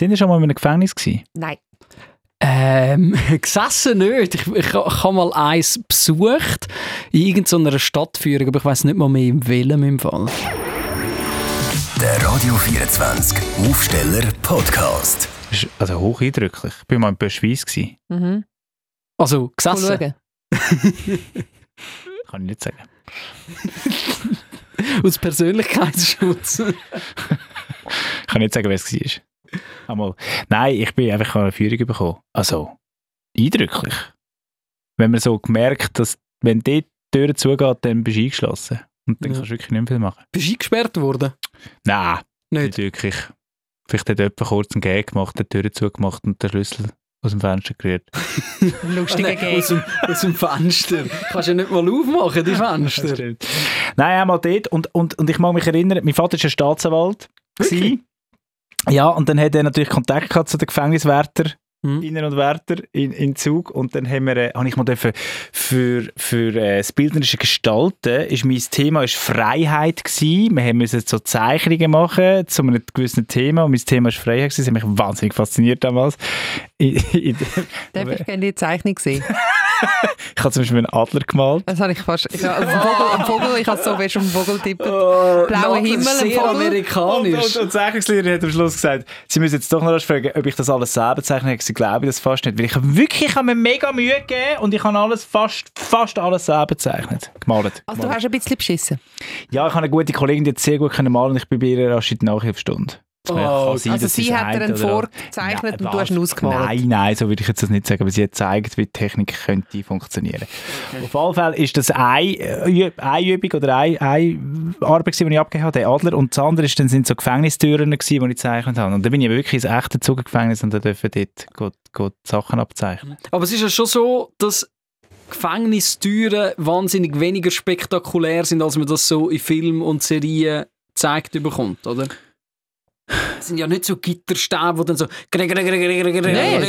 Sind ihr schon mal in einem Gefängnis gewesen? Nein. Ähm, gesessen nicht. Ich, ich, ich habe mal eins besucht in irgendeiner Stadtführung, aber ich weiß nicht mal mehr in welchem im Fall. Der Radio 24 Aufsteller Podcast. Das ist Also hoch eindrücklich. Ich war mal in Böschweiss. Mhm. Also gesessen. schauen. Kann ich nicht sagen. Aus Persönlichkeitsschutz. Ich kann nicht sagen, wer es war. Einmal. Nein, ich bin einfach eine Führung bekommen. Also, eindrücklich. Wenn man so gemerkt, dass wenn dort die Tür zugeht, dann bist du eingeschlossen. Und dann Ja. kannst du wirklich nicht mehr viel machen. Bist du eingesperrt worden? Nein, Nicht. nicht wirklich. Vielleicht hat jemand kurz einen Gag gemacht, die Tür zugemacht und den Schlüssel aus dem Fenster gerührt. Lustiger Nein, aus, Gag. dem, aus dem Fenster. Kannst ja nicht mal aufmachen, die Fenster. Nein, einmal dort. Und, und, und ich mag mich erinnern, mein Vater war ein Staatsanwalt. gewesen. Ja, und dann hat er natürlich Kontakt gehabt zu den Gefängniswärtern, Hm. Innen- und Wärter in, in Zug. Und dann haben wir, äh, habe ich mal dürfen für, für äh, das bildnerische Gestalten, ist mein Thema ist Freiheit gewesen. Wir haben müssen so Zeichnungen machen zu einem gewissen Thema. Und mein Thema ist Freiheit gewesen. Das hat mich wahnsinnig fasziniert damals. In, in, Darf ich gerne die Zeichnung sehen? ich habe zum Beispiel einen Adler gemalt. Das habe ich fast... Ich habe einen Vogel, einen Vogel, ich habe so fest um den Vogel tippen. Blauer Himmel, ein sehr Vogel. amerikanisch. Und, und, und die Zeichnungslehrerin hat am Schluss gesagt, sie müssen jetzt doch noch erst fragen, ob ich das alles selber zeichne. Ich glaube das fast nicht, weil ich habe wirklich ich habe mir mega Mühe gegeben und ich habe alles fast, fast alles selber gezeichnet, gemalt. Also du gemalt. hast ein bisschen beschissen. Ja, ich habe eine gute Kollegin, die hat sehr gut können malen und ich bin bei ihr rasch in die Nachhilfestunde. Oh, sein, Also sie hat dir eine einen oder vorgezeichnet und du hast ihn ausgemalt. Nein, nein, so würde ich jetzt das nicht sagen, aber sie hat gezeigt, wie die Technik könnte funktionieren. Auf jeden Fall ist das eine, äh, eine Übung oder eine, eine Arbeit, die ich abgegeben habe, der Adler. Und das andere ist, dann sind so Gefängnistüren, gewesen, die ich gezeichnet habe. Und dann bin ich wirklich ins echte Zugefängnis und dann dürfen dort gut, gut Sachen abzeichnen. Aber es ist ja schon so, dass Gefängnistüren wahnsinnig weniger spektakulär sind, als man das so in Filmen und Serien gezeigt bekommt, oder? Es sind ja nicht so Gitterstäbe, die dann so... Nein.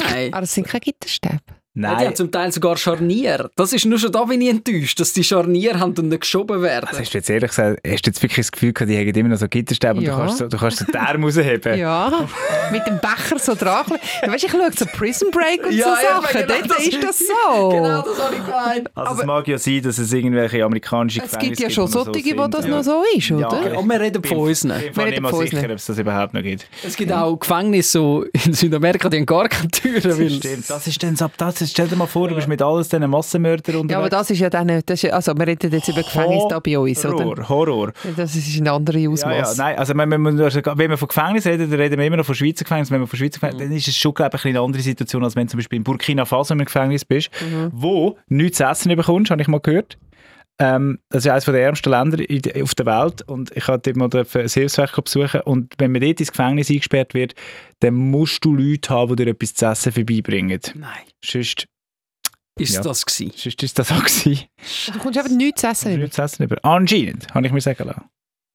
Nein. Aber das sind keine Gitterstäbe. Ja, die haben zum Teil sogar Scharnier. Das ist nur schon da bin ich enttäuscht, dass die Scharnier haben und nicht geschoben werden. Also hast du jetzt ehrlich gesagt, hast du jetzt wirklich das Gefühl gehabt, die haben immer noch so Gitterstäbe und Ja. du kannst so, du kannst so die Arme rausheben? Ja, mit dem Becher so dran. Ja, weißt, ich schaue so Prison Break und Ja, so ja, Sachen. genau, Dort das ist das so. Genau, das habe ich gemeint. Also es mag ja sein, dass es irgendwelche amerikanischen es gibt ja schon solche, wo sind. das Ja. noch so ist, Ja, oder? Aber wir reden von uns nicht. Ich bin Wir mir nicht reden mal sicher, nicht. ob es das überhaupt noch gibt. Es gibt auch Gefängnisse so in Südamerika, die haben gar keine Türen. Weil Stimmt, das ist dann so, das ist, stell dir mal vor, du bist mit alles diesen Massenmördern unterwegs. Ja, aber das ist ja dann, das ist, also wir reden jetzt über Gefängnis da bei uns, oder? Horror, Horror. Das ist ein anderes Ja, ja, Ausmaß. nein, also wenn, wenn wir von Gefängnis reden, dann reden wir immer noch von Schweizer Gefängnis. Wenn wir von Schweizer Gefängnis, dann ist es schon, glaube ich, eine andere Situation, als wenn du zum Beispiel in Burkina Faso im Gefängnis bist, wo nichts zu essen bekommst, habe ich mal gehört. Ähm, das ist eines der ärmsten Länder auf der Welt und ich habe dort mal ein Hilfswerk besuchen und wenn man dort ins Gefängnis eingesperrt wird, dann musst du Leute haben, die dir etwas zu essen vorbeibringen. Nein. Sonst, Ist Ja. das gewesen? sonst ist das auch gewesen. Du kommst einfach nichts zu essen. über. Nichts zu essen über. Anscheinend, habe ich mir sagen lassen.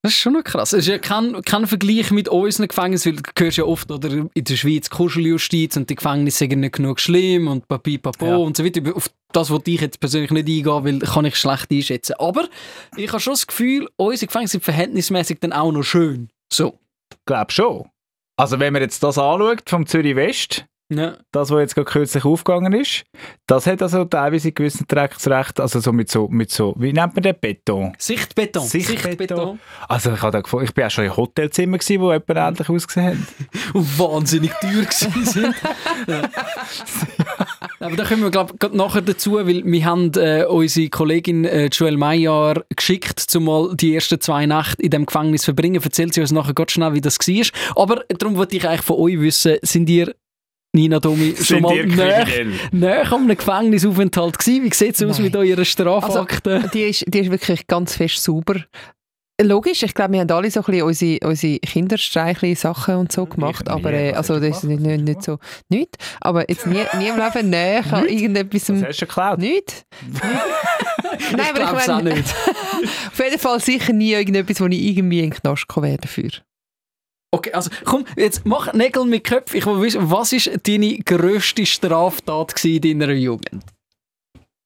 Das ist schon noch krass. Es ist ja kein, kein Vergleich mit unseren Gefängnissen, weil du hörst ja oft oder in der Schweiz Kuscheljustiz und die Gefängnisse sind nicht genug schlimm und papi, papo Ja. und so weiter. Auf das wollte ich jetzt persönlich nicht eingehen, weil kann ich schlecht einschätzen. Aber ich habe schon das Gefühl, unsere Gefängnisse sind verhältnismäßig dann auch noch schön. So. glaube schon. Also wenn man jetzt das anschaut vom Zürich West, Ja. das, was jetzt gerade kürzlich aufgegangen ist, das hat also teilweise gewissen Drecksrecht, also so mit so, mit so, wie nennt man den Beton? Sichtbeton. Sichtbeton. Also ich, habe da ich bin auch schon in Hotelzimmern gewesen, wo jemand ähnlich ausgesehen hat. Und wahnsinnig teuer gewesen sind. Aber da kommen wir glaube ich nachher dazu, weil wir haben äh, unsere Kollegin äh, Joelle Maillard geschickt, um mal die ersten zwei Nächte in dem Gefängnis verbringen. Erzählt sie uns nachher ganz schnell, wie das war. Aber darum wollte ich eigentlich von euch wissen, sind ihr Nina Domi schon mal näher, näher an einem Gefängnisaufenthalt gewesen? Wie sieht es aus Nein. mit eurer Strafakte? Die ist, die ist wirklich ganz fest sauber. Logisch, ich glaube, wir haben alle so ein bisschen unsere, unsere Kinderstreichli-Sachen und so gemacht, aber äh, also das ist nicht, nicht, nicht so, nicht, aber jetzt nie, nie im Leben näher an irgendetwas, Das hast du geklaut. nicht. Nein, aber glaub's ich meine, auch nicht. auf jeden Fall sicher nie irgendetwas, wo ich irgendwie in den Knast kommen werde dafür. Okay, also komm, jetzt mach Nägel mit Köpfen. Ich will wissen, was war deine grösste Straftat in deiner Jugend?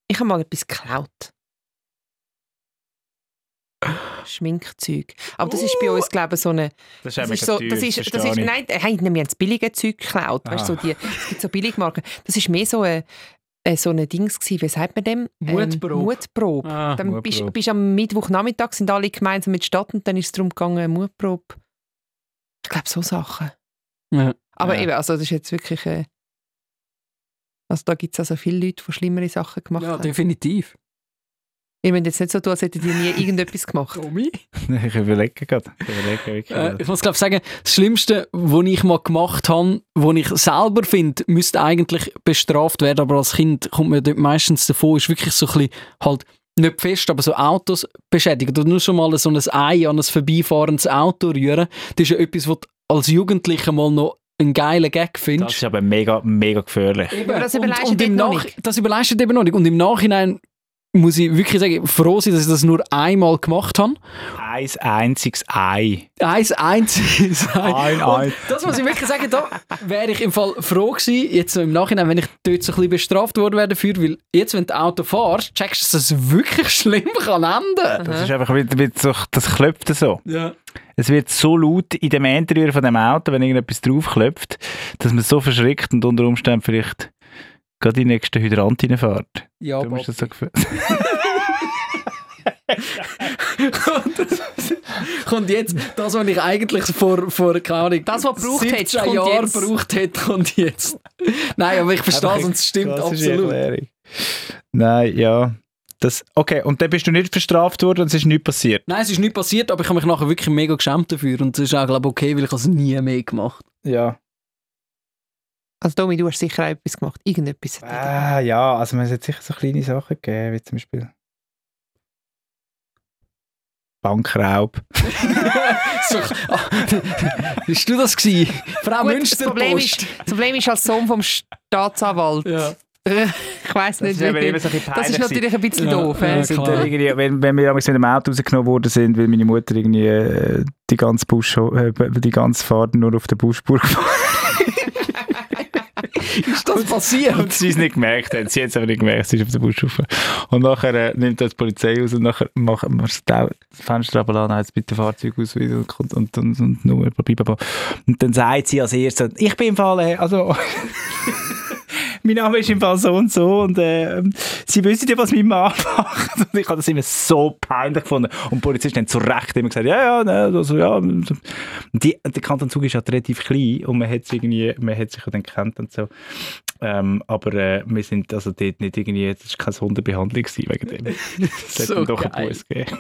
Ich habe mal etwas geklaut. Schminkzeug. Aber das ist bei uns, glaube ich, so eine... Das ist Das ist so, das ist, das ist, ich. nein, hey, wir haben das billige Zeug geklaut. Weißt, du, so die, es gibt so Billigmarken. Das ist mehr so ein äh, so ein Dings gewesen, wie sagt man dem? Mutprobe. Ähm, Mutprobe. Ah, dann bist Mutprobe. bist am Mittwochnachmittag sind alle gemeinsam mit der Stadt und dann ist es darum gegangen, Mutprobe. Ich glaube, so Sachen. Ja. Aber Ja. eben, also das ist jetzt wirklich... Äh, also da gibt es also viele Leute, die schlimmere Sachen gemacht ja, haben. definitiv. Ihr müsst jetzt nicht so tun, als hättet ihr nie irgendetwas gemacht. Tommy? Ich überlege gerade. Ich überlege. Äh, ich muss glaube sagen, das Schlimmste, was ich mal gemacht habe, was ich selber finde, müsste eigentlich bestraft werden, aber als Kind kommt man dort meistens davon, ist wirklich so ein bisschen halt nicht fest, aber so Autos beschädigen oder nur schon mal so ein Ei an ein vorbeifahrendes Auto rühren. Das ist ja etwas, was du als Jugendlicher mal noch einen geilen Gag das findest. ist aber mega, mega gefährlich. Aber das und, überleistet dort noch Nach- nicht. Das überleistet eben noch nicht. Und im Nachhinein muss ich wirklich sagen, froh sein, dass ich das nur einmal gemacht habe. Ein einziges Ei. Eins einziges. Ein Und Ei. Das muss ich wirklich sagen, da wäre ich im Fall froh gewesen, jetzt im Nachhinein, wenn ich dort so ein bisschen bestraft worden wäre dafür, weil jetzt, wenn du Auto fährst, checkst du, dass es wirklich schlimm kann enden. Das ist einfach wieder so, das klopft so. Ja. Es wird so laut in dem Interieur von dem Auto, wenn irgendetwas draufklopft, dass man so verschrickt und unter Umständen vielleicht gerade in den nächsten Hydrant reinfährt. Ja, Du musst das so gefühlt. kommt jetzt das, was ich eigentlich vor, vor keine Ahnung, Das, was du gebraucht 17 hättest, kommt Jahren jetzt. gebraucht hätte, kommt jetzt. Nein, aber ich verstehe es und es stimmt absolut. Erklärung. Nein, ja. Das, okay, und dann bist du nicht verstraft worden und es ist nichts passiert. Nein, es ist nicht passiert, aber ich habe mich nachher wirklich mega geschämt dafür und das ist auch, glaube ich, okay, weil ich es nie mehr gemacht Ja. Also Domi, du hast sicher auch etwas gemacht. Irgendetwas. hat Ah, ja, also man hat sicher so kleine Sachen gegeben, wie zum Beispiel Bankraub. so, ah, bist du das gewesen? Frau Gut, das Problem ist, das Problem ist als Sohn vom Staatsanwalt. Ja. ich weiß nicht, ist wie- immer so ein bisschen das ist natürlich ein bisschen Ja, doof. ja, irgendwie, wenn, wenn wir damals mit dem Auto rausgenommen worden sind, weil meine Mutter irgendwie äh, die ganze Busch, äh, die ganze Fahrt nur auf der Busspur gefahren Ist das passiert? und sie es nicht gemerkt hat. Sie hat es aber nicht gemerkt, sie ist auf der Busspur. Und nachher äh, nimmt das die Polizei raus und nachher macht man das Fenster runter, jetzt bitte Fahrzeugausweis und, und, und, und, und Nummer, blablabla. Und dann sagt sie als erstes, ich bin im Fall, äh, also... mein Name ist im Fall so und so und äh, sie wissen ja, was mein Mann macht. Und ich habe das immer so peinlich gefunden. Und die Polizisten haben zu Recht immer gesagt, ja, ja, ne, also, ja. Und die, der Kanton Zug ist halt relativ klein und man hat irgendwie, man hat sich ja dann gekannt und so. Ähm, aber äh, wir sind also dort nicht irgendwie, das war keine Sonderbehandlung gewesen wegen dem. Es hat So dann doch einen geil. Bus gegeben.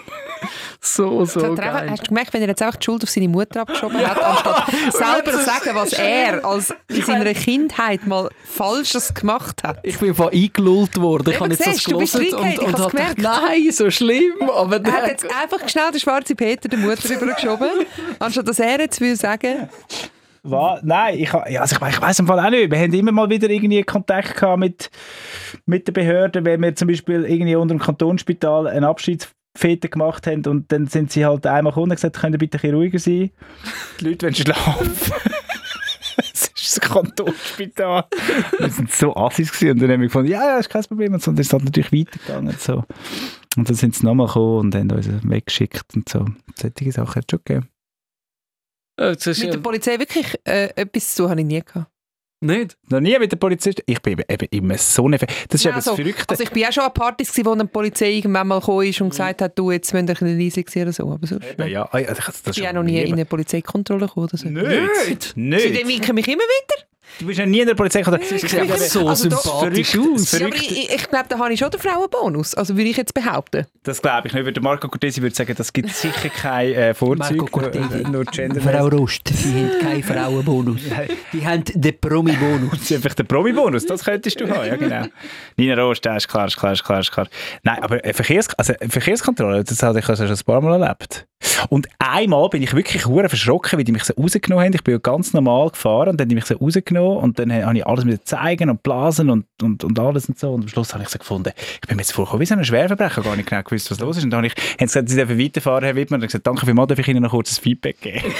So, so einfach, geil. hast du gemerkt, wenn er jetzt einfach die Schuld auf seine Mutter abgeschoben hat, anstatt selber zu sagen, was er als in seiner Kindheit mal Falsches gemacht hat? Ich bin von eingelullt worden. Ich Eben, habe jetzt das siehst bist gelesen und, und habe gedacht, nein, so schlimm. Aber Er hat jetzt einfach schnell den schwarzen Peter der Mutter übergeschoben, anstatt dass er jetzt will sagen, Was? Nein, ich, also ich, ich weiß im Fall auch nicht. Wir haben immer mal wieder irgendwie Kontakt gehabt mit, mit den Behörden, wenn wir zum Beispiel irgendwie unter dem Kantonsspital eine Abschiedsfete gemacht haben und dann sind sie halt einmal gekommen und gesagt, könnt ihr bitte ein bisschen ruhiger sein? Die Leute wollen schlafen. Es ist das Kantonsspital. Wir sind so assis gewesen und dann haben wir gefunden, ja, ja, ist kein Problem. Und dann ist es halt natürlich weitergegangen. Und, so. und dann sind sie nochmal gekommen und haben uns weggeschickt und so. Solche Sachen hat es schon gegeben. Ist mit der Polizei wirklich äh, etwas zu habe ich nie gehabt. nicht. Noch nie mit den Polizisten. Ich bin eben, immer so eine. Das ist Nein, eben das also, Verrückte. Also ich bin auch schon an Partys, gewesen, wo eine Polizei irgendwann mal gekommen ist und gesagt hat, du, jetzt müsst ihr ein bisschen leise sein oder so. Aber sonst, Eben, ja, also ich, das ich bin auch noch nie in eine Polizeikontrolle gekommen. Oder so. Nicht. Sie Nicht. winken mich immer wieder. Du bist ja nie in der Polizei. gekommen. Sie Ich sieht glaube, so Also da- sympathisch aus. Ja, aber ich, ich, glaube, da habe ich schon den Frauenbonus. Also würde ich jetzt behaupten. Das glaube ich nicht. Der Marco Cortesi würde sagen, das gibt sicher kein äh, Vorzug. Marco Cortesi. äh, Nur. Frau Rost, Sie haben keinen Frauenbonus. Die haben den Promi-Bonus. Einfach der Promi-Bonus, das könntest du haben, ja genau. Nina Rost, das ist klar, ist klar, ist klar, ist klar. Nein, aber eine Verkehrs also Verkehrskontrolle, das habe ich also schon ein paar Mal erlebt. Und einmal bin ich wirklich hure verschrocken, weil die mich so rausgenommen haben. Ich bin ja ganz normal gefahren und dann haben die mich so rausgenommen und dann habe ich alles mit zeigen und blasen und, und, und alles und so. Und am Schluss habe ich so gefunden, ich bin mir jetzt vorgekommen wie so ein Schwerverbrecher, gar nicht genau gewusst, was los ist. Und dann habe ich, haben sie gesagt, sie dürfen weiterfahren, Herr Wittmann. Und ich habe gesagt, danke vielmals, darf ich Ihnen noch kurz ein Feedback geben?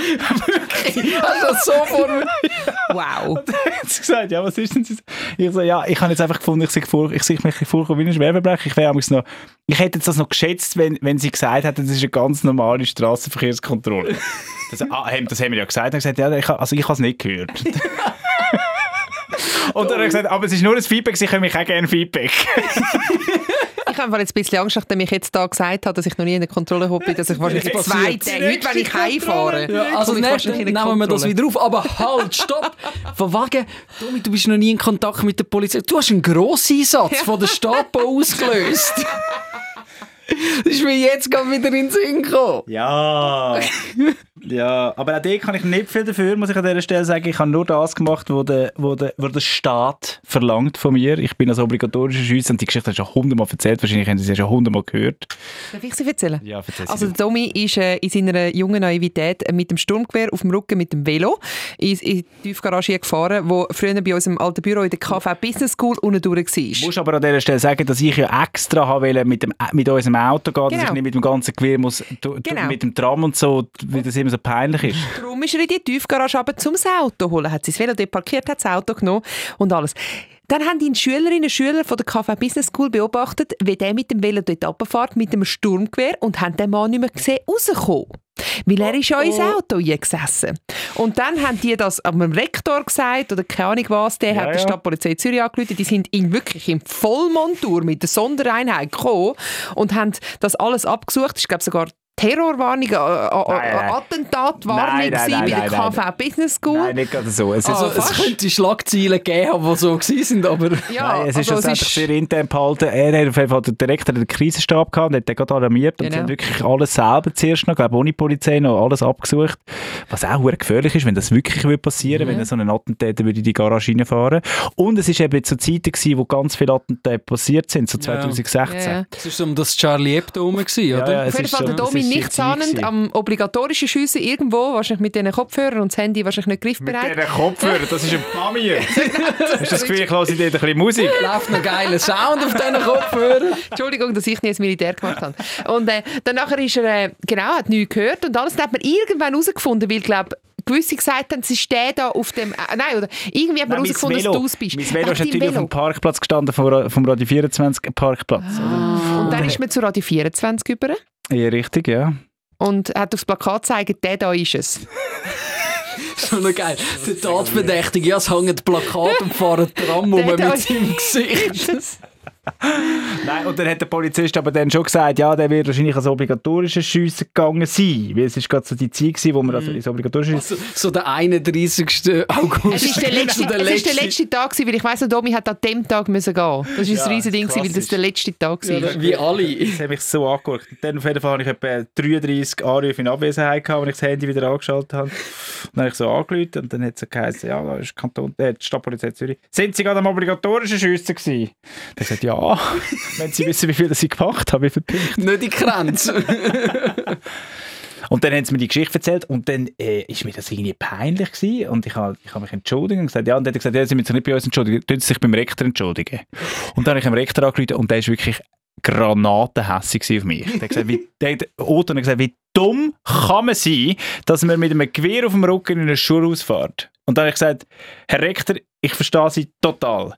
Hast du das so vor mir? Wow. hat sie gesagt, ja, was ist denn das? Ich so, ja, ich habe jetzt einfach gefunden, ich sehe vor, ich sehe mich vorkommen wie ein Schwerverbrecher. Ich, wäre noch, ich hätte jetzt das noch geschätzt, wenn, wenn sie gesagt hätte, das ist eine ganz normale Straßenverkehrskontrolle. Das, ah, das haben wir ja gesagt. Und gesagt, ja, ich, also ich habe es nicht gehört. Und dann hat er gesagt, aber es ist nur ein Feedback, ich habe mich auch gerne Feedback. Ich habe jetzt ein bisschen Angst, nachdem ich jetzt da gesagt habe, dass ich noch nie in der Kontrolle bin, dass ich wahrscheinlich Jetzt zwei. Tage, heute, wenn ich heimfahre, Ja, also nächstes nehmen wir das wieder auf. Aber halt, stopp! Von wegen, Tommy, du bist noch nie in Kontakt mit der Polizei. Du hast einen Grosseinsatz von der Stapo ausgelöst. Das ist mir jetzt gerade wieder in den Sinn gekommen. Ja. ja, aber auch dort kann ich nicht viel dafür, muss ich an dieser Stelle sagen. Ich habe nur das gemacht, was der, wo der, wo der Staat verlangt von mir. Ich bin als obligatorischer Schütze und die Geschichte hast du schon hundertmal erzählt. Wahrscheinlich haben Sie sie ja schon hundertmal gehört. Darf ich sie erzählen? Ja, erzähl sie Also der Tommy ist äh, in seiner jungen Naivität mit dem Sturmgewehr auf dem Rücken mit dem Velo in, in die Tiefgarage gefahren, wo früher bei unserem alten Büro in der KV Business School unten durch Ich war. muss aber an dieser Stelle sagen, dass ich ja extra habe mit, dem, mit unserem Auto dass Genau. ich nicht mit dem ganzen Gewehr muss, Genau. mit dem Tram und so, weil das immer so peinlich ist. Darum ist er in die Tiefgarage runter, um das Auto zu holen. Hat sein Velo dort parkiert, hat das Auto genommen und alles. Dann haben die Schülerinnen und Schüler von der KV Business School beobachtet, wie der mit dem Velo dort runterfährt, mit dem Sturmgewehr und haben den Mann nicht mehr gesehen, rauskommen. Weil er ist ja ins Auto eingesessen. Und dann haben die das am Rektor gesagt, oder keine Ahnung was, der Ja, hat die Stadtpolizei Zürich angerufen, die sind in, wirklich in Vollmontur mit der Sondereinheit gekommen und haben das alles abgesucht. Ich glaube sogar Terrorwarnung, äh, äh, nein, gewesen nein, bei der nein, KV Business School. Nein, nicht gerade so. Es ist, Also, es könnte Schlagzeilen geben, die so gewesen sind, aber... Ja, Nein, es ist also schlussendlich sehr intern behalten. Er hat auf jeden Fall den Direktor den Krisenstab gehabt und hat den gerade alarmiert und Genau. sie haben wirklich alles selber zuerst noch, glaube ohne Polizei noch alles abgesucht. Was auch verdammt gefährlich ist, wenn das wirklich würde passieren Mhm. wenn so ein Attentäter würde in die Garage reinfahren Und es ist eben zu Zeiten gewesen, wo ganz viele Attentate passiert sind, so Ja. 2016. Ja, ja. Es war um das Charlie Hebdo herum, gewesen, Ja, oder? ja, Auf es ist Fall der schon- es Domi ist die nichts Zeit ahnend gewesen. am obligatorischen Schiessen irgendwo, wahrscheinlich mit diesen Kopfhörern und das Handy wahrscheinlich nicht Mit griffbereit. diesen Kopfhörern, das ist ein Pamir. Hast du das Gefühl, ich höre dir ein bisschen Musik? Läuft noch geiler Sound auf diesen Kopfhörern. Entschuldigung, dass ich nie ins Militär gemacht habe. Und äh, dann nachher ist er, äh, genau, hat nichts gehört und alles. Dann hat man irgendwann herausgefunden, weil, glaube gewisse gesagt haben, es ist der da auf dem, äh, nein, oder irgendwie hat man herausgefunden, dass du aus bist. mein Velo Ach, ist natürlich auf Velo. dem Parkplatz gestanden, vom, vom Radio 24 Parkplatz. oder? Und dann ist man zu Radio 24 über Ja, richtig, ja. und hat aufs Plakat gezeigt, der da ist es. Schon noch geil. Der Tatverdächtige, ja, es hängt Plakat und fahren Tram um mit seinem Gesicht. Nein, und dann hat der Polizist aber dann schon gesagt, ja, der wird wahrscheinlich als obligatorisches Schiessen gegangen sein. Weil es ist gerade so die Zeit gewesen, wo man also ins obligatorische So, so der 31. August. Es ist der letzte, So es ist der letzte Tag gewesen, weil ich weiss, Domi hat an dem Tag müssen gehen. Das ist Ja, ein riesen Ding gewesen, weil das der letzte Tag war. Ja, Wie alle. Das hat mich so angeguckt. Und dann auf jeden Fall habe ich etwa 33 Anrufe in Abwesenheit gehabt, als ich das Handy wieder angeschaltet habe. Und dann habe ich so angerufen und dann hat es so geheißen, ja, da ist Kanton, äh, die Stadtpolizei Zürich. Sind Sie gerade am obligatorischen Schiessen gewesen? Dann gesagt, ja, wenn Sie wissen, wie viel das ich gemacht habe, wie viele Punkte. Nicht die Grenze. Und dann haben sie mir die Geschichte erzählt und dann äh, ist mir das irgendwie peinlich gewesen und ich habe ich hab mich entschuldigt und gesagt, ja, und dann hat er gesagt, ja, sie müssen sich nicht bei uns entschuldigen, tun Sie sich beim Rektor entschuldigen. Und dann habe ich dem Rektor angerufen und der ist wirklich granatenhässig auf mich. Der hat gesagt, wie, der hat, Otto hat gesagt, wie dumm kann man sein, dass man mit einem Gewehr auf dem Rücken in eine Schulhaus fährt. Und dann habe ich gesagt, Herr Rektor, ich verstehe Sie total.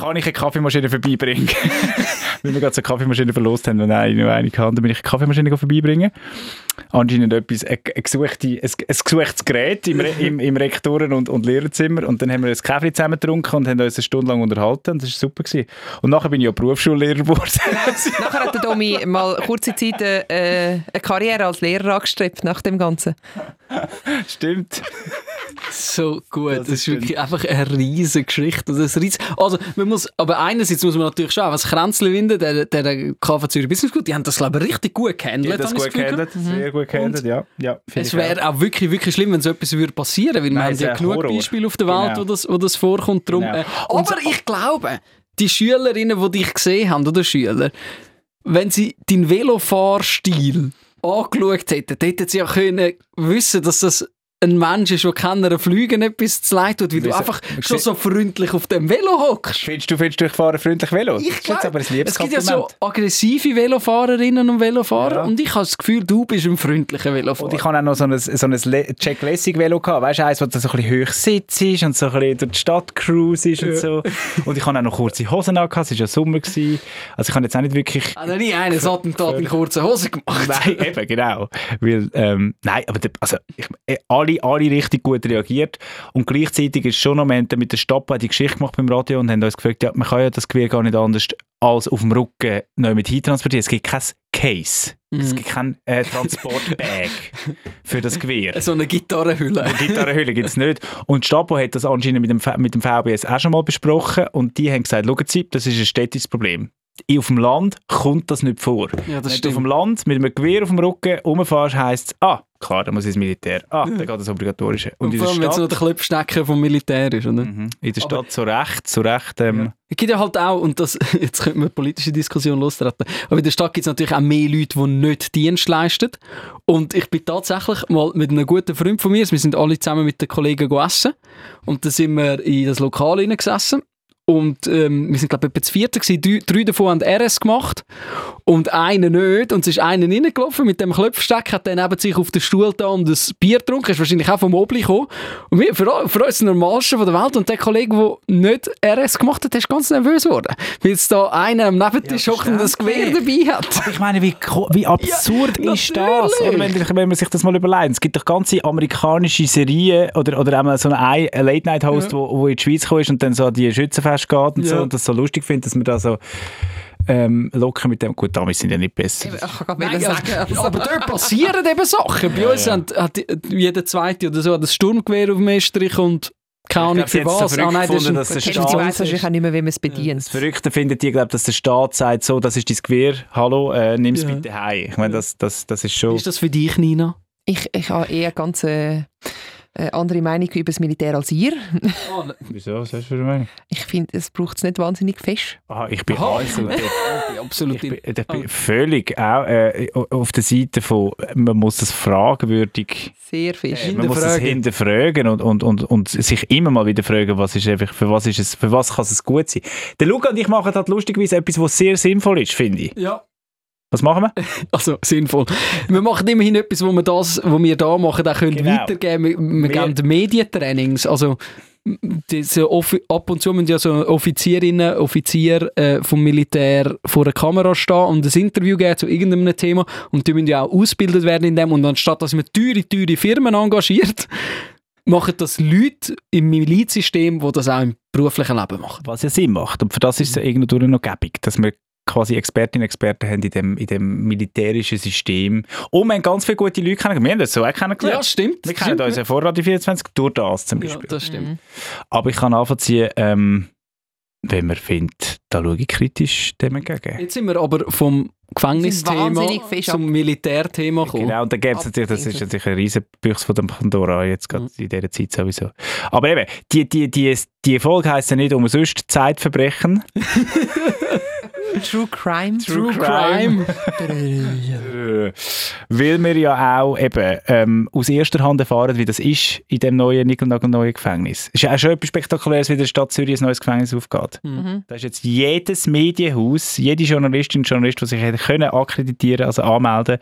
Kann ich eine Kaffeemaschine vorbeibringen? Weil wir gerade so eine Kaffeemaschine verlost haben, wenn eine nur eine kann, dann bin ich eine Kaffeemaschine vorbeibringen. Anscheinend etwas, ein, ein, gesuchte, ein, ein gesuchtes Gerät im, im, im Rektoren- und, und Lehrerzimmer. Und dann haben wir ein Kaffee zusammen getrunken und haben uns eine Stunde lang unterhalten. Und das war super. Gewesen. Und nachher bin ich ja Berufsschullehrer geworden. Nachher hat der Domi mal kurze Zeit äh, eine Karriere als Lehrer angestrebt nach dem Ganzen. Stimmt. So gut. Das, Das ist ist wirklich einfach eine riesige Geschichte. Das riesen also, man muss, aber einerseits muss man natürlich schauen, was Kränzle winden, der, der, KV Zürich Business School, die haben das, glaube ich, richtig gut gehandelt. Ja, das habe ich gut gehandelt. Sehr gut gehandelt, ja. ja Es wäre auch wirklich, wirklich schlimm, wenn so etwas würde passieren würde, weil wir Nein, haben es ja genug Horror. Beispiele auf der Welt, Genau. wo, das, wo das vorkommt. Drum, Genau. äh, aber ich glaube, die Schülerinnen, die dich gesehen haben, oder Schüler, wenn sie deinen Velofahrstil angeschaut hätten, hätten sie ja können wissen, dass das ein Mensch ist, der keiner Flügen etwas zu leid tut, weil du einfach schon so freundlich auf dem Velo hockst. Findest du, findest du, ich fahre freundlich Velo? Ich jetzt aber ein es gibt ja so aggressive Velofahrerinnen und Velofahrer Ja. und ich habe das Gefühl, du bist ein freundlicher Velofahrer. Und ich hatte auch noch so ein, so ein Jack Lessig Velo gehabt, weißt du, eins, wo du so ein bisschen hoch sitzt und so ein bisschen durch die Stadt cruise ist und so. Und ich hatte auch noch kurze Hosen an, es war ja Sommer. Gewesen. Also ich habe jetzt auch nicht wirklich... habe noch nie einen Attentat in kurzen Hosen gemacht. Nein, eben, genau. Weil, ähm, nein, aber der, also, ich, äh, alle, alle richtig gut reagiert. Und gleichzeitig ist schon haben dann mit der Stadt die Geschichte gemacht beim Radio und haben uns gefragt, ja, man kann ja das Gewehr gar nicht anders als auf dem Rücken neu mit transportieren. Es gibt kein Case. Es Mhm. gibt kein äh, Transportbag für das Gewehr. So eine Gitarrenhülle. Eine Gitarrenhülle gibt es nicht. Und die Stapo hat das anscheinend mit dem, mit dem VBS auch schon mal besprochen und die haben gesagt, schauen Sie, das ist ein städtisches Problem. Auf dem Land kommt das nicht vor. Ja, Wenn du auf stimmt. dem Land mit einem Gewehr auf dem Rücken rumfährst, heisst es, ah, klar, dann muss ins Militär. Ah, dann geht das Obligatorische. Und, Und vor allem, wenn es noch der Klöpfstecker vom Militär ist, oder? Mhm. in der Aber- Stadt so recht, so recht, ähm, Es gibt ja halt auch, und das, jetzt könnte man politische Diskussion lostreten, aber in der Stadt gibt es natürlich auch mehr Leute, die nicht Dienst leisten. Und ich bin tatsächlich mal mit einem guten Freund von mir, wir sind alle zusammen mit den Kollegen gegessen, und da sind wir in das Lokal hineingesessen. Und ähm, wir sind, glaube ich, etwa zu vierten gewesen. Drei, davon haben RS gemacht und einer nicht. Und es ist einer reingelaufen mit dem Klopfsteck, hat dann neben sich auf den Stuhl da und ein Bier getrunken. Ist wahrscheinlich auch vom Obli gekommen. Und wir, für, für uns Normalste von der Welt. Und der Kollege, der nicht RS gemacht hat, der ist ganz nervös geworden. Weil es da einer am Nebentisch hockt und das Gewehr dabei hat. Aber ich meine, wie, wie absurd Ja, ist das? Oder wenn, wenn man sich das mal überlegt. Es gibt doch ganze amerikanische Serien oder, oder auch so einen einen Late-Night-Host, wo, wo in die Schweiz gekommen ist und dann so die Schützenfest geht und so Ja. und das so lustig findet, dass man da so ähm, locker mit dem... Gut, damals sind ja nicht besser. Ich kann Nein, sagen, also, aber dort passieren eben Sachen. Bei uns Hat, hat jeder Zweite oder so hat ein Sturmgewehr auf dem Estrich und keine Ahnung Ich für was. es so Ah, nein, das ist ein dass der Staat- die weiss wahrscheinlich auch nicht mehr, wie man es bedient. Das Verrückte findet die, glaube dass der Staat sagt, so, das ist dein Gewehr, hallo, äh, nimm es Ja. bitte heim. Ich meine, das, das, das ist schon... Ist das für dich, Nina? Ich, ich habe eher ganz äh, äh, andere Meinung über das Militär als ihr. Wieso? Was hast du für eine Meinung? Ich finde, es braucht es nicht wahnsinnig fest. Aha, ich bin Aha. also... Absolut. Ich bin, ich bin völlig auch äh, auf der Seite von, man muss das fragwürdig, Sehr fest. äh, man muss es Hinterfragen. hinterfragen und, und, und, und sich immer mal wieder fragen, was ist einfach, für was ist es, für was kann es gut sein. Der Luca und ich machen halt lustigerweise etwas, was sehr sinnvoll ist, finde ich. Ja. Was machen wir? Also sinnvoll. Wir machen immerhin etwas, wo wir das, was wir da machen, auch können Genau. weitergeben. Wir, wir Wir- geben Medientrainings. Also diese Offi ab und zu müssen ja so Offizierinnen, Offizier äh, vom Militär vor der Kamera stehen und ein Interview geben zu irgendeinem Thema und die müssen ja auch ausgebildet werden in dem und anstatt dass man teure, teure Firmen engagiert, machen das Leute im Milizsystem, die das auch im beruflichen Leben machen. Was ja Sinn macht. Und für das ist es ja irgendwo noch gäbig, dass wir quasi Expertinnen und Experten haben in dem, in dem militärischen System. Und wir haben ganz viele gute Leute kennengelernt. Wir haben das so auch kennengelernt. Ja, stimmt. wir kennen uns ja vor Radio 24 durch das zum Ja, Beispiel. das stimmt. Aber ich kann nachvollziehen, ähm, wenn man findet, da schaue ich kritisch dem entgegen. Jetzt sind wir aber vom Gefängnisthema zum Militärthema gekommen. Genau, und dann gäbe es natürlich, das ist natürlich ein riesen Büchs von dem Pandora, jetzt gerade in dieser Zeit sowieso. Aber eben, die, die, die, die Folge heisst ja nicht umsonst Zeitverbrechen. True Crime. True Crime. Äh, Weil wir ja auch eben ähm, aus erster Hand erfahren, wie das ist in dem neuen neuen Gefängnis. Es ist ja auch schon etwas Spektakuläres, wie in der Stadt Zürich ein neues Gefängnis aufgeht. Mhm. Da ist jetzt jedes Medienhaus, jede Journalistin und Journalist, die sich hätte können akkreditieren, also anmelden,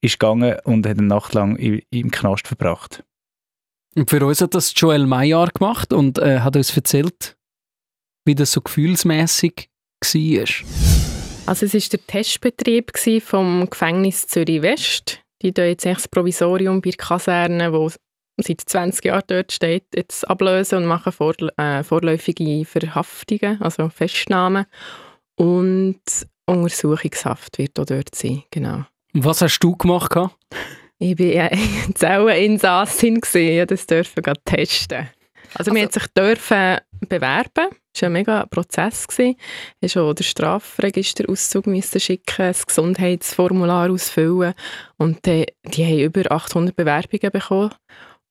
ist gegangen und hat eine Nacht lang im Knast verbracht. Und für uns hat das Joel Maillard gemacht und äh, hat uns erzählt, wie das so gefühlsmäßig war. Also es war der Testbetrieb vom Gefängnis Zürich West. Die tun jetzt das Provisorium bei der Kaserne, wo seit 20 Jahren dort steht, jetzt ablösen und machen vor, äh, vorläufige Verhaftungen, also Festnahmen. Und Untersuchungshaft wird auch dort sein, genau. Was hast du gemacht? Ich war Zelleninsassin, gewesen. ich durfte das gerade testen. Also, wir Also- sich dürfen bewerben. Es war ein mega Prozess. gewesen. Ich musste auch den Strafregisterauszug müssen schicken, das Gesundheitsformular ausfüllen. Und die, die haben über 800 Bewerbungen bekommen.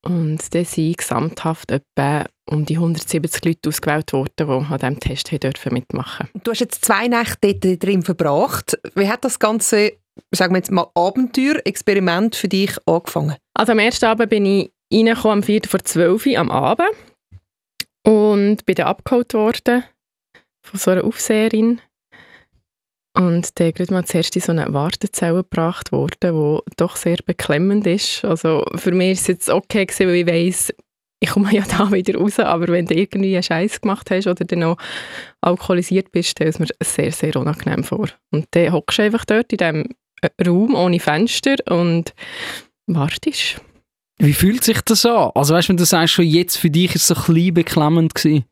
Und dann sind gesamthaft etwa um die 170 Leute ausgewählt worden, die an diesem Test dürfen mitmachen Du hast jetzt zwei Nächte drin verbracht. Wie hat das ganze, sagen wir jetzt mal, Abenteuer, Experiment für dich angefangen? Also am ersten Abend bin ich reingekommen am 4. vor 12 Uhr am Abend und bin dann abgeholt worden von so einer Aufseherin. Und der gerade mal zuerst in so eine Wartezelle gebracht worden, die doch sehr beklemmend ist. Also für mich ist es jetzt okay gewesen, weil ich weiss, ich komme ja da wieder raus, aber wenn du irgendwie einen Scheiß gemacht hast oder dann noch alkoholisiert bist, stell es mir sehr, sehr unangenehm vor. Und dann hockst du einfach dort in diesem Raum ohne Fenster und wartest. Wie fühlt sich das an? Also weißt du, wenn du sagst, schon jetzt für dich ist es so ein bisschen beklemmend gewesen.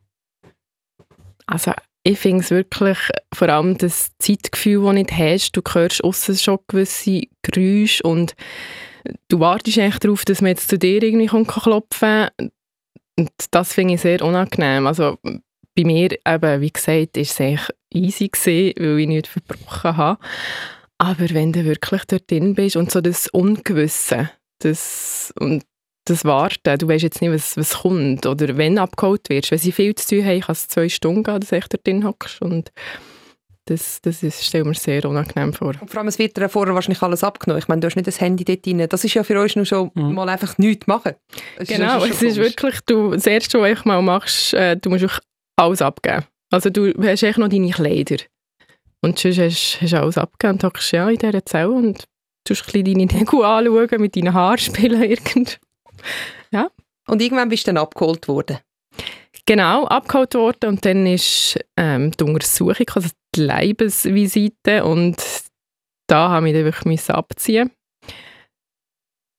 Also ich finde es wirklich vor allem das Zeitgefühl, das du nicht hast. Du hörst aussen schon gewisse Geräusche und du wartest eigentlich darauf, dass man jetzt zu dir irgendwie kommt, kann klopfen Und das finde ich sehr unangenehm. Also bei mir eben, wie gesagt, ist es eigentlich easy gewesen, weil ich nichts verbrochen habe. Aber wenn du wirklich dort drin bist und so das Ungewisse, das, und das Warten, du weißt jetzt nicht, was, was kommt oder wenn abgeholt wirst. Wenn sie viel zu tun haben, kann es zwei Stunden gehen, dass du echt dort drin hockst. Und das, das ist, stelle mir sehr unangenehm vor. Und vor allem, es wird dir vorher wahrscheinlich alles abgenommen. Ich meine, du hast nicht das Handy dort drin. Das ist ja für uns nur schon mhm. mal einfach nichts machen. Das genau, ist es ist wirklich, du, das Erste, was du mal machst, äh, du musst alles abgeben. Also du hast echt noch deine Kleider. Und sonst hast, hast du alles abgegeben und hockst ja in dieser Zelle und tust ein bisschen deine Nägel anschauen, mit deinen Haaren spielen irgend. Ja. Und irgendwann bist du dann abgeholt worden? Genau, abgeholt worden und dann ist ähm, die Untersuchung, also die Leibesvisite und da habe ich dann wirklich abziehen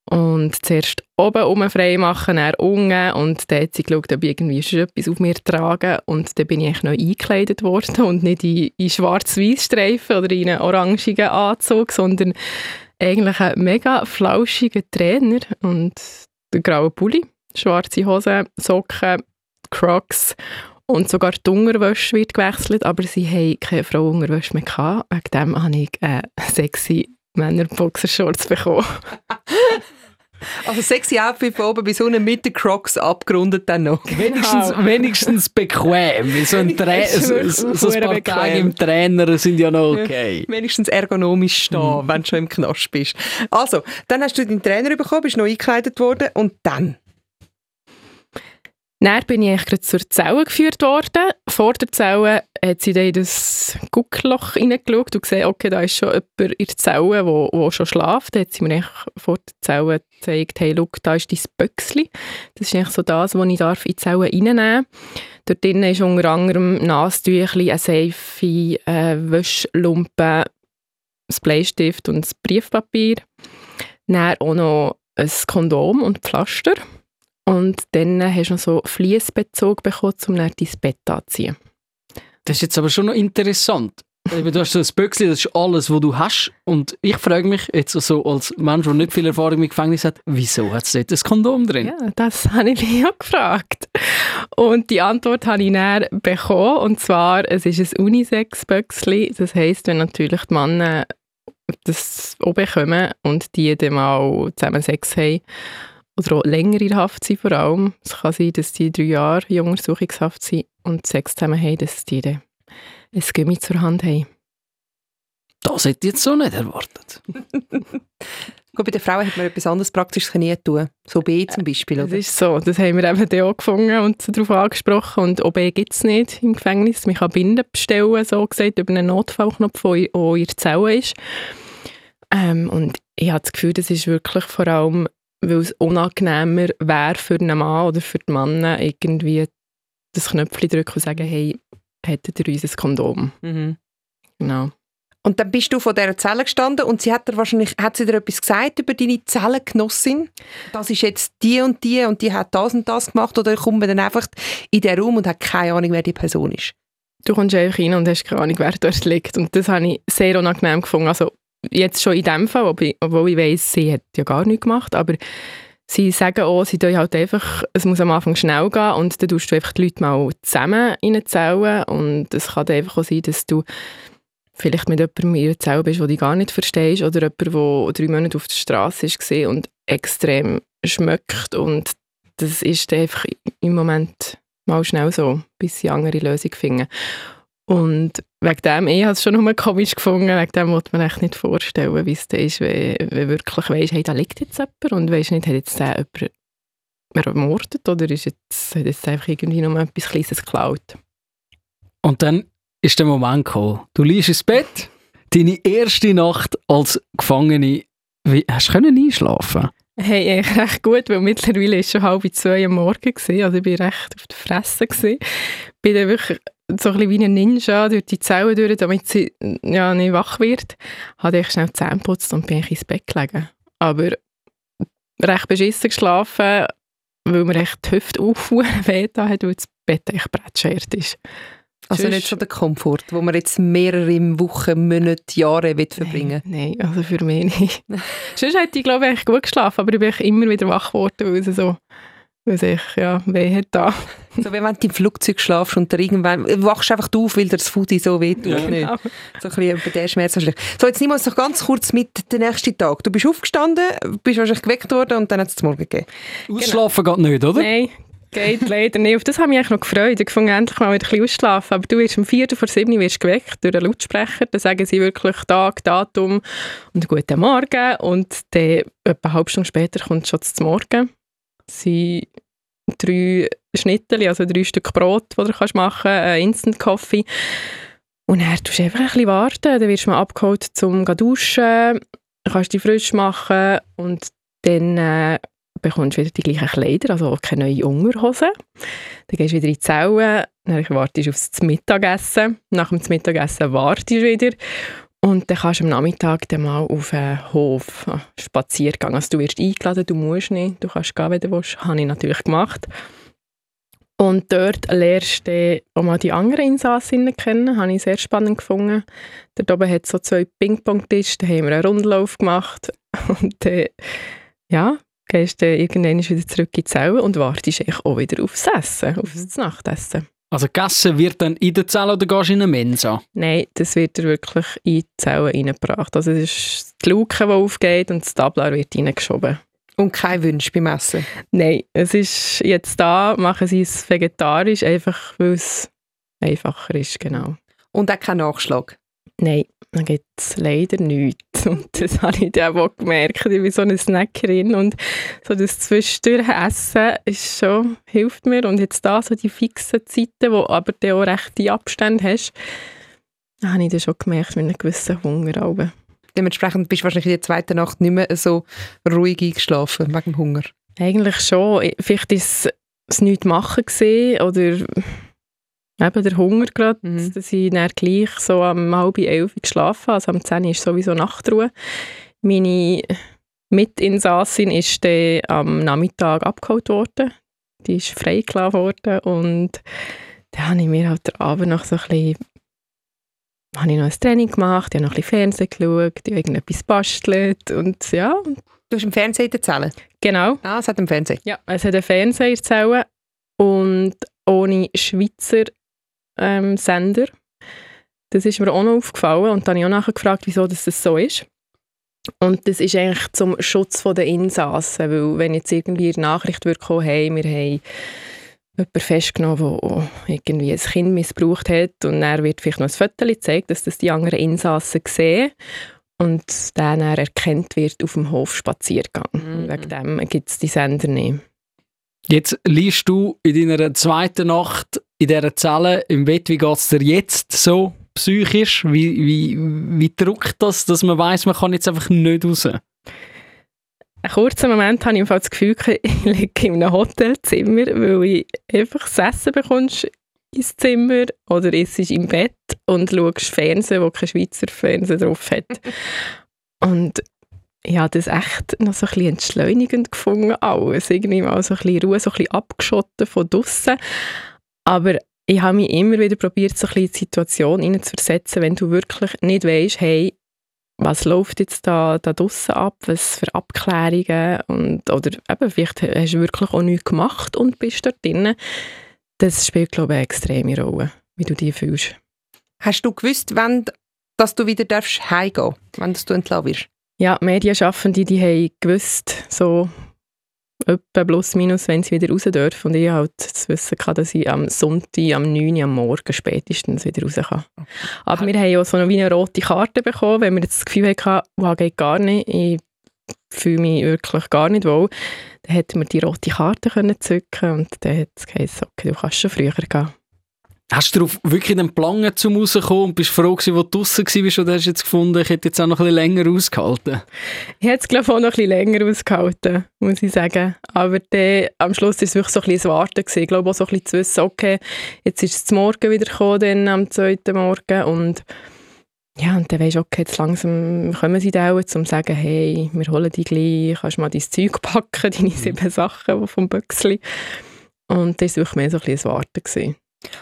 und zuerst oben um frei machen, dann unten und dann hat sie geschaut, ob ich irgendwie schon etwas auf mir trage und dann bin ich noch eingekleidet worden und nicht in, in schwarz-weiß Streifen oder in einen orangigen Anzug, sondern eigentlich ein mega flauschiger Trainer und der graue Pulli, schwarze Hose, Socken, Crocs und sogar die Unterwäsche wird gewechselt, aber sie haben keine Frau Unterwäsche mehr gehabt. Wegen dem habe ich äh, sexy Männer-Boxershorts bekommen. Also sexy Outfit von oben bis unten mit den Crocs abgerundet dann noch. Wenigstens, genau. wenigstens bequem. So ein, Tra so, so ein paar Tage im Trainer sind ja noch okay. Ja, wenigstens ergonomisch stehen, mhm. wenn du schon im Knast bist. Also, dann hast du den Trainer bekommen, bist noch eingekleidet worden und dann? Dann bin ich eigentlich zur Zelle geführt worden. Vor der Zelle hat sie dann in das Guckloch hineingeschaut und gesehen, okay, da ist schon jemand in der Zelle, wo, wo schon schläft. Dann hat sie mir vor der Zelle gezeigt, hey, schau, da ist dein Böckchen. Das ist eigentlich so das, was ich darf in die Zelle reinnehmen darf. Dort drinnen ist unter anderem Nasentüchli, eine Seife, äh, Wäschlumpen, ein Bleistift und das Briefpapier. Dann auch noch ein Kondom und Pflaster. Und dann hast du noch so Fließbezug bekommen, um dann dein Bett anzuziehen. Das ist jetzt aber schon noch interessant. Du hast so ein Büchse, das ist alles, was du hast. Und ich frage mich jetzt so als Mensch, der nicht viel Erfahrung mit Gefängnis hat, wieso hat es dort ein Kondom drin? Ja, das habe ich mich auch gefragt. Und die Antwort habe ich dann bekommen. Und zwar, es ist ein Unisex-Büchsli. Das heisst, wenn natürlich die Männer das auch bekommen und die dann mal zusammen Sex haben, oder auch länger in Haft sind vor allem. Es kann sein, dass die drei Jahre in Untersuchungshaft sind und Sex zusammen haben, dass die dann ein Gummi zur Hand haben. Das hätte ich jetzt so nicht erwartet. Gut, bei den Frauen hat man etwas anderes Praktisches nie tun. So OB zum Beispiel, oder? Das ist so. Das haben wir eben auch gefunden und darauf angesprochen. Und OB gibt es nicht im Gefängnis. Man kann Binden bestellen, so gesagt, über einen Notfallknopf, der in der Zelle ist. Ähm, und ich habe das Gefühl, das ist wirklich vor allem weil es unangenehmer wäre für einen Mann oder für die Männer irgendwie das Knöpfchen drücken und sagen, hey, hättet ihr uns ein Kondom? Mhm. Genau. Und dann bist du vor dieser Zelle gestanden und sie hat dir wahrscheinlich, hat sie dir etwas gesagt über deine Zellengenossin? Das ist jetzt die und die und die hat das und das gemacht oder kommt man dann einfach in den Raum und hat keine Ahnung, wer die Person ist? Du kommst einfach rein und hast keine Ahnung, wer dort liegt und das habe ich sehr unangenehm gefunden. Also jetzt schon in dem Fall, obwohl ich weiss, sie hat ja gar nichts gemacht, aber sie sagen auch, sie tun halt einfach, es muss am Anfang schnell gehen und dann tust du einfach die Leute mal zusammen in eine und es kann einfach auch sein, dass du vielleicht mit jemandem in einer Zelle bist, den du gar nicht verstehst oder jemand, der drei Monate auf der Straße ist und extrem schmeckt und das ist einfach im Moment mal schnell so, bis sie andere Lösung finden. Und wegen dem, ich habe es schon nur komisch gefunden, wegen dem wollte man echt nicht vorstellen, wie es da ist, wenn, wenn wirklich weisst, hey, da liegt jetzt jemand und weisst nicht, hat jetzt der jemand ermordet oder ist jetzt, hat jetzt einfach irgendwie nur etwas Kleines geklaut? Und dann ist der Moment gekommen. Du liegst ins Bett, deine erste Nacht als Gefangene. Wie, hast du können einschlafen Hey, eigentlich recht gut, weil mittlerweile war es schon halb zwei am Morgen. Gewesen, also ich war recht auf der Fresse. Gewesen. bin dann wirklich so ein wie ein Ninja durch die Zellen durch, damit sie ja, nicht wach wird. Habe ich schnell die Zähne geputzt und bin ich ins Bett gelegen. Aber recht beschissen geschlafen, weil mir echt die Hüfte auffuhren weh weil das Bett echt bretschert ist. Also Sonst- nicht so der Komfort, wo man jetzt mehrere Wochen, Monate, Jahre will verbringen Nein, nein, also für mich nicht. Sonst hätte ich, glaube ich, gut geschlafen, aber ich bin immer wieder wach geworden, weil es so, weil es echt, ja, weh hat da. So wie wenn du im Flugzeug schlafst und dann irgendwann wachst du einfach auf, weil dir das Fudi so weh tut. Nicht? Genau. So ein bisschen über den Schmerz wahrscheinlich. So, jetzt nehmen wir uns noch ganz kurz mit den nächsten Tag. Du bist aufgestanden, bist wahrscheinlich geweckt worden und dann hat es zum Morgen gegeben. Ausschlafen geht nicht, oder? Nein, geht leider nicht. Auf das habe ich mich noch gefreut. Ich fange endlich mal wieder ein bisschen ausschlafen. Aber du wirst um 4 vor 7 wirst geweckt durch einen Lautsprecher. Dann sagen sie wirklich Tag, Datum und guten Morgen. Und dann etwa eine halbe Stunde später kommt schon zum Morgen. Es sind drei Schnittchen, also drei Stück Brot, die du kannst machen kannst, Instant Coffee. Und dann tust du einfach ein bisschen warten. Dann wirst du mal abgeholt zum gehen duschen. Dann kannst du dich frisch machen und dann äh, bekommst du wieder die gleichen Kleider, also auch keine neue Unterhose. Dann gehst du wieder in die Zelle, dann wartest du aufs Mittagessen. Nach dem Mittagessen wartest du wieder. Und dann kannst du am Nachmittag dann mal auf den Hof ah, Spaziergang. Also du wirst eingeladen, du musst nicht, du kannst gehen, wenn du willst. Habe ich natürlich gemacht. Und dort lernst du auch mal die anderen Insassinnen kennen. Habe ich sehr spannend gefunden. Dort oben hat es so zwei Ping-Pong-Tische, da haben wir einen Rundlauf gemacht. Und dann, ja, gehst du irgendwann wieder zurück in die Zelle und wartest eigentlich auch wieder aufs Essen, aufs Nachtessen. Also gegessen wird dann in der Zelle oder gehst du in eine Mensa? Nein, das wird dir wirklich in die Zelle reingebracht. Also es ist die Luke, die aufgeht und das Tablar wird reingeschoben. Und kein Wunsch beim Essen. Nein, es ist jetzt da, machen sie es vegetarisch, einfach weil es einfacher ist, genau. Und auch kein Nachschlag. Nein, da gibt es leider nichts. Und das habe ich dann auch gemerkt. Ich bin so eine Snackerin und so das zwischendurch Essen ist schon, hilft mir. Und jetzt da so die fixen Zeiten, wo aber dann auch rechte Abstände hast, da habe ich dann schon gemerkt, mit einem gewissen Hunger. Aber Dementsprechend bist du wahrscheinlich in der zweiten Nacht nicht mehr so ruhig eingeschlafen wegen dem Hunger. Eigentlich schon. Vielleicht war es das nicht machen gewesen, oder eben der Hunger gerade, Mhm. dass ich dann gleich so am halb elf geschlafen habe. Also am 10 Uhr ist sowieso Nachtruhe. Meine Mitinsassin ist dann am Nachmittag abgeholt worden. Die ist freigelassen worden und dann habe ich mir halt den Abend noch so ein bisschen habe ich noch ein Training gemacht, ich habe noch ein bisschen Fernsehen geschaut, ich habe irgendetwas bastelt und ja, Du hast im Fernsehen Zelle? genau. Ah, es hat im Fernsehen. Ja, es hat einen Fernseher Zelle und ohne Schweizer ähm, Sender. Das ist mir auch noch aufgefallen und dann habe ich auch nachher gefragt, wieso das, so ist. Und das ist eigentlich zum Schutz der Insassen, weil wenn jetzt irgendwie eine Nachricht würde kommen, hey, wir haben jemanden festgenommen, der irgendwie ein Kind missbraucht hat und er wird vielleicht noch ein Foto gezeigt, dass das die anderen Insassen sehen und dann er erkannt wird auf dem Hofspaziergang. Mhm. Wegen dem gibt es die Sender nicht. Jetzt liegst du in deiner zweiten Nacht in dieser Zelle im Bett. Wie geht es dir jetzt so psychisch? Wie, wie, wie drückt das, dass man weiß, man kann jetzt einfach nicht raus? Einen kurzen Moment habe ich im Fall das Gefühl, ich liege in einem Hotelzimmer, weil ich einfach das Essen bekommst ins Zimmer oder isst im Bett und schaust Fernsehen, wo kein Schweizer Fernsehen drauf hat. und ich habe das echt noch so ein bisschen entschleunigend gefunden, alles. Irgendwie mal so ein bisschen Ruhe, so ein bisschen abgeschotten von draussen. Aber ich habe mich immer wieder probiert, so ein bisschen in die Situation hineinzuversetzen, wenn du wirklich nicht weißt, hey, was läuft jetzt da, da draussen ab, was für Abklärungen und, oder eben, vielleicht hast du wirklich auch nichts gemacht und bist dort drin. Das spielt, glaube ich, eine extreme Rolle, wie du dich fühlst. Hast du gewusst, wenn, dass du wieder darfst heimgehen wenn du entlassen wirst? Ja, Medienschaffende, die haben gewusst, so etwa plus minus, wenn sie wieder raus dürfen. Und ich halt das Wissen gehabt, dass ich am Sonntag, am 9 Uhr am Morgen spätestens wieder raus kann. Aber wir haben ja so eine, wie eine rote Karte bekommen, wenn wir das Gefühl hatten, wow, geht gar nicht, ich fühle mich wirklich gar nicht wohl. Dann hätte mir die rote Karte können zücken und dann hat es geheißen, okay, du kannst schon früher gehen. Hast du darauf wirklich den Plan zum rauskommen und bist froh gewesen, wo du draussen warst oder hast du jetzt gefunden, ich hätte jetzt auch noch ein bisschen länger ausgehalten? Ich hätte es, glaube ich, auch noch ein bisschen länger ausgehalten, muss ich sagen. Aber dann, am Schluss war es wirklich so ein bisschen das Warten. Gewesen. Ich glaube auch so ein bisschen zu wissen, okay, jetzt ist es Morgen wieder gekommen, dann am zweiten Morgen und ja, und dann weisst du, okay, jetzt langsam kommen sie da um zu sagen, hey, wir holen dich gleich, kannst mal dein Zeug packen, deine sieben Sachen vom Büchsli. Und das war wirklich mehr so ein bisschen das Warten. Gewesen.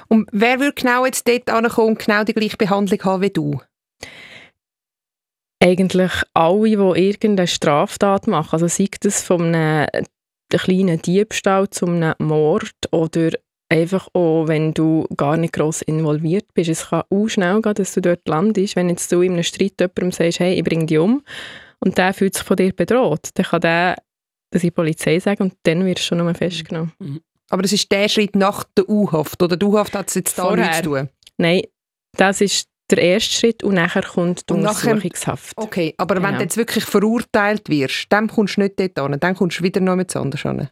Und wer würde genau jetzt dort ankommen und genau die gleiche Behandlung haben wie du? Eigentlich alle, die irgendeine Straftat machen, also sei das von einem kleinen Diebstahl zu einem Mord oder einfach auch, wenn du gar nicht gross involviert bist. Es kann auch schnell gehen, dass du dort landest. Wenn jetzt du in einem Streit jemandem sagst, hey, ich bringe dich um und der fühlt sich von dir bedroht, dann kann der das in die Polizei sagen und dann wirst du schon nur festgenommen. Mhm. Aber das ist der Schritt nach der U-Haft oder die U-Haft hat es jetzt da Vorher. nichts zu tun? Nein, das ist der erste Schritt und nachher kommt die Und nachher- Untersuchungshaft. Okay, aber wenn Genau. du jetzt wirklich verurteilt wirst, dann kommst du nicht dort an, dann kommst du wieder noch mit anders an.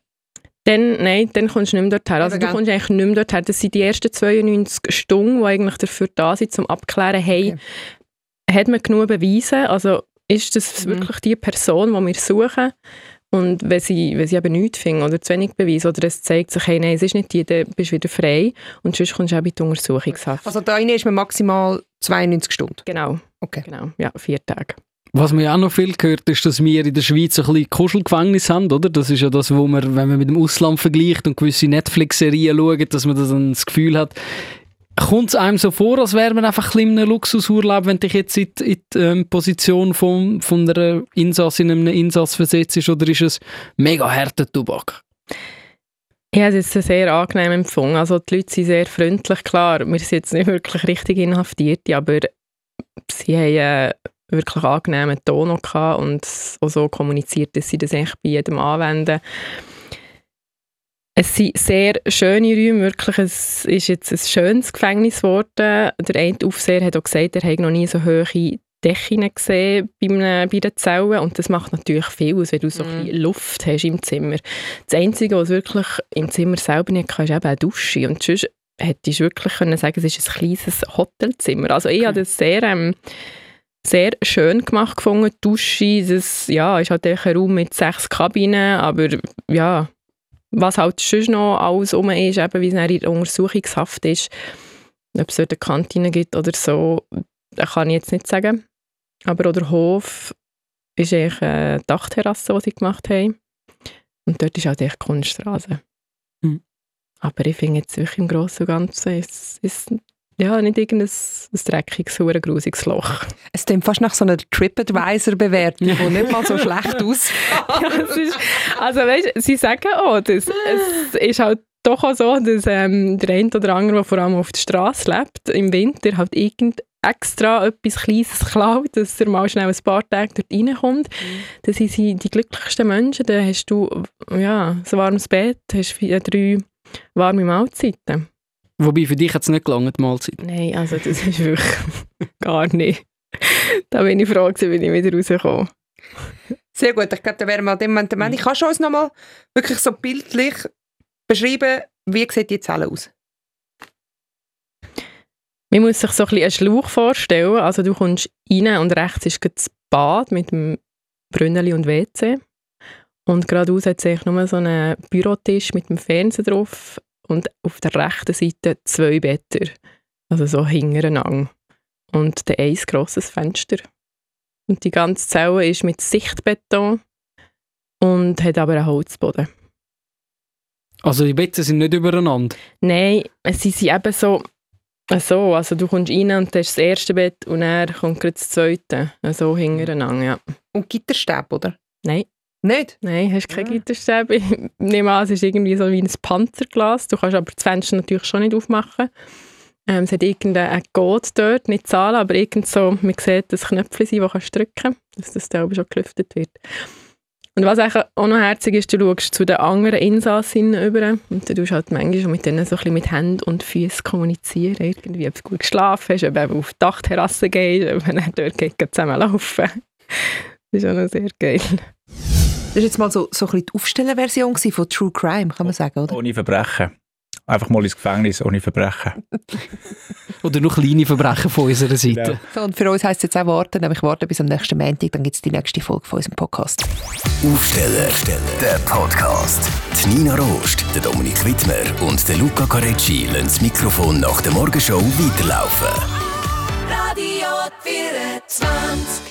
Dann, nein, dann kommst du nicht mehr dorthin. Also du kommst eigentlich nicht mehr dorthin. Das sind die ersten 92 Stunden, die eigentlich dafür da sind, um abzuklären, hey, hat man genug Beweise? Also ist das Mhm. wirklich die Person, die wir suchen? Und wenn sie, wenn sie eben nichts finden oder zu wenig Beweise oder es zeigt sich, hey, nein, es ist nicht die, dann bist du wieder frei und sonst kommst du auch in die Untersuchungshaft. Also da rein ist man maximal 92 Stunden. genau, Okay. genau, ja, vier Tage. Was man ja auch noch viel gehört, ist, dass wir in der Schweiz ein bisschen Kuschelgefängnis haben, oder? Das ist ja das, wo man, wenn man mit dem Ausland vergleicht und gewisse Netflix-Serien schaut, dass man dann das Gefühl hat, kommt es einem so vor, als wäre man einfach ein bisschen Luxusurlaub, wenn dich jetzt in die, in die ähm, Position von, von einer Insassin, einem Insass versetzt ist, oder ist es mega harter Tobak? Ich habe es sehr angenehm empfunden. Also die Leute sind sehr freundlich, klar. Wir sind jetzt nicht wirklich richtig Inhaftierte, aber sie haben einen wirklich angenehmen Ton und auch so kommuniziert, dass sie das eigentlich bei jedem anwenden. Es sind sehr schöne Räume, wirklich. Es ist jetzt ein schönes Gefängnis geworden. Der eine Aufseher hat auch gesagt, er habe noch nie so hohe Decken gesehen bei, einem, bei den Zellen und das macht natürlich viel aus, wenn du so ein bisschen Luft hast im Zimmer. Das Einzige, was wirklich im Zimmer selber nicht kann, ist eben eine Dusche und sonst hättest du wirklich können sagen, es ist ein kleines Hotelzimmer. Also ich habe das sehr, ähm, sehr schön gemacht gefunden, die Dusche, das ja, ist halt ein Raum mit sechs Kabinen, aber ja, was halt sonst noch alles rum ist, eben wie es in der Untersuchungshaft ist, ob es dort eine Kantine gibt oder so, das kann ich jetzt nicht sagen. Aber der Hof ist eigentlich eine Dachterrasse, die sie gemacht haben. Und dort ist halt echt Kunststraße. Mhm. Aber ich finde jetzt wirklich im Großen und Ganzen ist es ja, nicht irgendein ein dreckiges, grusiges Loch. Es klingt fast nach so einer TripAdvisor-Bewertung, die nicht mal so schlecht aus. ja, ist, also weißt, sie sagen auch, dass es ist halt doch auch so, dass ähm, der eine oder andere, der vor allem auf der Straße lebt, im Winter halt irgend extra etwas Kleines klaut, dass er mal schnell ein paar Tage dort reinkommt. Das sind sie die glücklichsten Menschen. Dann hast du ja, ein warmes Bett, hast vier, drei warme Mahlzeiten. Wobei, für dich hat es nicht gelangt, die Mahlzeit. Nein, also das ist wirklich gar nicht. Da bin ich froh, gewesen, wenn ich wieder rausgekommen Sehr gut, ich glaube, da wären wir an dem Moment am Ende. Kannst du uns nochmal wirklich so bildlich beschreiben, wie sieht die Zelle aus? Man muss sich so ein bisschen einen Schlauch vorstellen. Also du kommst rein und rechts ist das Bad mit dem Brünneli und WC. Und geradeaus hat es eigentlich nur so einen Bürotisch mit dem Fernseher drauf und auf der rechten Seite zwei Betten. Also so hintereinander. Und dann ein grosses Fenster. Und die ganze Zelle ist mit Sichtbeton und hat aber einen Holzboden. Also die Betten sind nicht übereinander. Nein, sie sind eben so, so, also du kommst rein und das ist das erste Bett und dann kommt gleich das zweite, so hintereinander, ja. Und Gitterstäbe, oder? Nein, Nicht? nein, hast keine Ah. Gitterstäbe. Ich nehme an, es ist irgendwie so wie ein Panzerglas, du kannst aber das Fenster natürlich schon nicht aufmachen. Ähm, es hat irgendeinen Code dort, nicht Zahlen, aber irgend so, man sieht das Knöpfchen, das kannst du drücken kannst, dass das Teil schon gelüftet wird. Und was eigentlich auch noch herzig ist, du schaust zu den anderen Insassinnen über und du tust halt manchmal mit denen so ein bisschen mit Händen und Füßen kommunizieren, irgendwie, ob du gut geschlafen hast, ob du auf die Dachterrasse gehst, ob dann dort geht, zusammen laufen. Das ist auch noch sehr geil. Das war jetzt mal so, so ein bisschen die Aufstellerversion gewesen von True Crime, kann man sagen, oder? Ohne Verbrechen. Einfach mal ins Gefängnis, ohne Verbrechen. Oder noch kleine Verbrechen von unserer Seite. Genau. So, und für uns heisst es jetzt auch warten, nämlich warten bis am nächsten Montag, dann gibt es die nächste Folge von unserem Podcast. Aufsteller, der Podcast. Die Nina Rost, der Dominik Wittmer und der Luca Carecci lassen das Mikrofon nach der Morgenshow weiterlaufen. Radio 24.